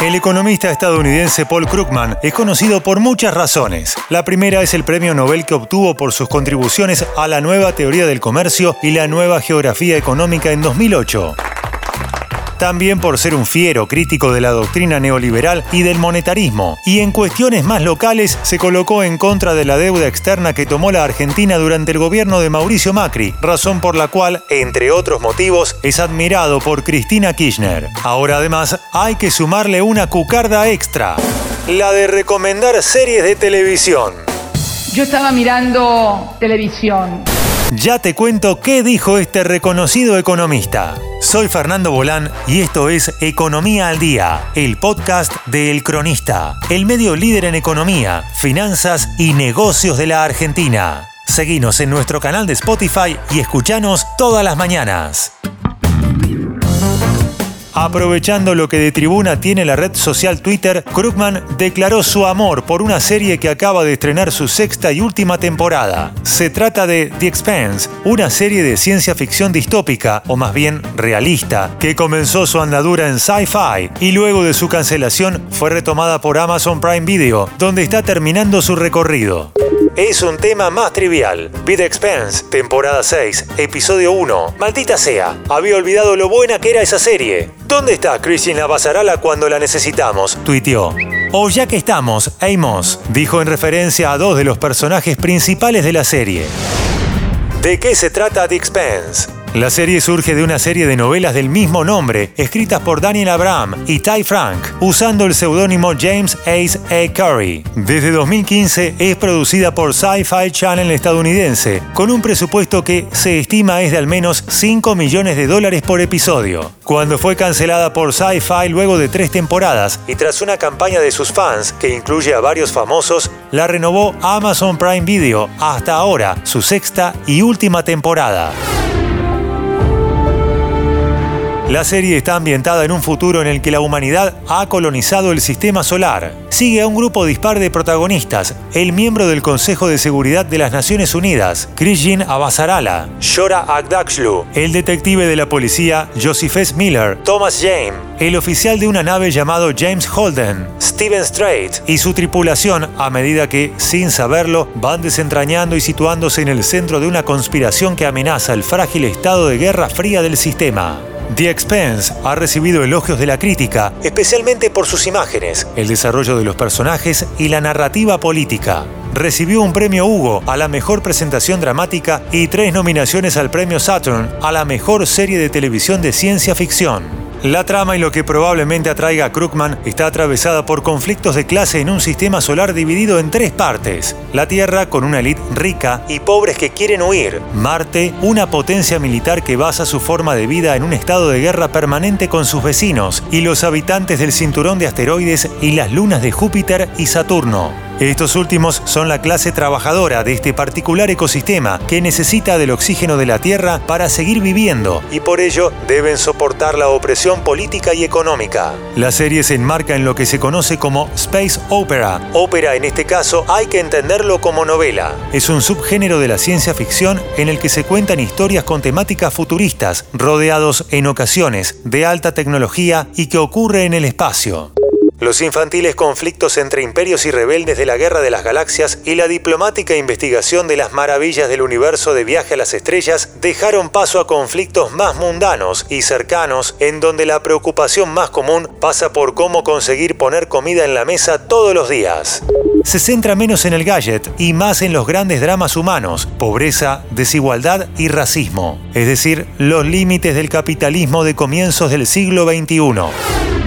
El economista estadounidense Paul Krugman es conocido por muchas razones. La primera es el premio Nobel que obtuvo por sus contribuciones a la nueva teoría del comercio y la nueva geografía económica en 2008 también por ser un fiero crítico de la doctrina neoliberal y del monetarismo, y en cuestiones más locales se colocó en contra de la deuda externa que tomó la Argentina durante el gobierno de Mauricio Macri, razón por la cual, entre otros motivos, es admirado por Cristina Kirchner. Ahora además hay que sumarle una cucarda extra, la de recomendar series de televisión. Yo estaba mirando televisión. Ya te cuento qué dijo este reconocido economista. Soy Fernando Bolán y esto es Economía al Día, el podcast de El Cronista, el medio líder en economía, finanzas y negocios de la Argentina. Seguinos en nuestro canal de Spotify y escuchanos todas las mañanas. Aprovechando lo que de tribuna tiene la red social Twitter, Krugman declaró su amor por una serie que acaba de estrenar su sexta y última temporada. Se trata de The Expanse, una serie de ciencia ficción distópica, o más bien realista, que comenzó su andadura en Sci-Fi y luego de su cancelación fue retomada por Amazon Prime Video, donde está terminando su recorrido. Es un tema más trivial. The Expense, temporada 6, episodio 1. Maldita sea, había olvidado lo buena que era esa serie. ¿Dónde está Cristina Basarala cuando la necesitamos? tuiteó. O ya que estamos, Amos, dijo en referencia a dos de los personajes principales de la serie. ¿De qué se trata The Expense? La serie surge de una serie de novelas del mismo nombre, escritas por Daniel Abraham y Ty Frank, usando el seudónimo James Ace A. Curry. Desde 2015 es producida por Sci-Fi Channel estadounidense, con un presupuesto que se estima es de al menos 5 millones de dólares por episodio. Cuando fue cancelada por Sci-Fi luego de tres temporadas y tras una campaña de sus fans que incluye a varios famosos, la renovó Amazon Prime Video hasta ahora, su sexta y última temporada. La serie está ambientada en un futuro en el que la humanidad ha colonizado el sistema solar. Sigue a un grupo dispar de protagonistas, el miembro del Consejo de Seguridad de las Naciones Unidas, Krishin Abasarala, Shora Agdakshlu, el detective de la policía Joseph S. Miller, Thomas James, el oficial de una nave llamado James Holden, Steven Strait y su tripulación a medida que, sin saberlo, van desentrañando y situándose en el centro de una conspiración que amenaza el frágil estado de guerra fría del sistema. The Expense ha recibido elogios de la crítica, especialmente por sus imágenes, el desarrollo de los personajes y la narrativa política. Recibió un premio Hugo a la mejor presentación dramática y tres nominaciones al premio Saturn a la mejor serie de televisión de ciencia ficción. La trama y lo que probablemente atraiga a Krugman está atravesada por conflictos de clase en un sistema solar dividido en tres partes. La Tierra con una élite rica y pobres que quieren huir. Marte, una potencia militar que basa su forma de vida en un estado de guerra permanente con sus vecinos. Y los habitantes del cinturón de asteroides y las lunas de Júpiter y Saturno. Estos últimos son la clase trabajadora de este particular ecosistema que necesita del oxígeno de la Tierra para seguir viviendo y por ello deben soportar la opresión política y económica. La serie se enmarca en lo que se conoce como Space Opera. Ópera en este caso hay que entenderlo como novela. Es un subgénero de la ciencia ficción en el que se cuentan historias con temáticas futuristas, rodeados en ocasiones de alta tecnología y que ocurre en el espacio. Los infantiles conflictos entre imperios y rebeldes de la Guerra de las Galaxias y la diplomática investigación de las maravillas del universo de viaje a las estrellas dejaron paso a conflictos más mundanos y cercanos en donde la preocupación más común pasa por cómo conseguir poner comida en la mesa todos los días. Se centra menos en el gadget y más en los grandes dramas humanos, pobreza, desigualdad y racismo, es decir, los límites del capitalismo de comienzos del siglo XXI.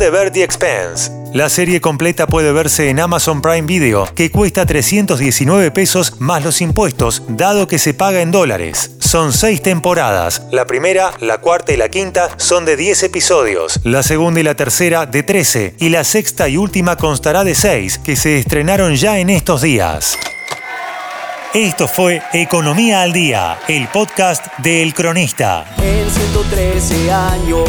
¿Dónde ver The Expense? La serie completa puede verse en Amazon Prime Video, que cuesta 319 pesos más los impuestos, dado que se paga en dólares. Son seis temporadas. La primera, la cuarta y la quinta son de 10 episodios. La segunda y la tercera de 13. Y la sexta y última constará de 6, que se estrenaron ya en estos días. Esto fue Economía al Día, el podcast de El Cronista. En 113 años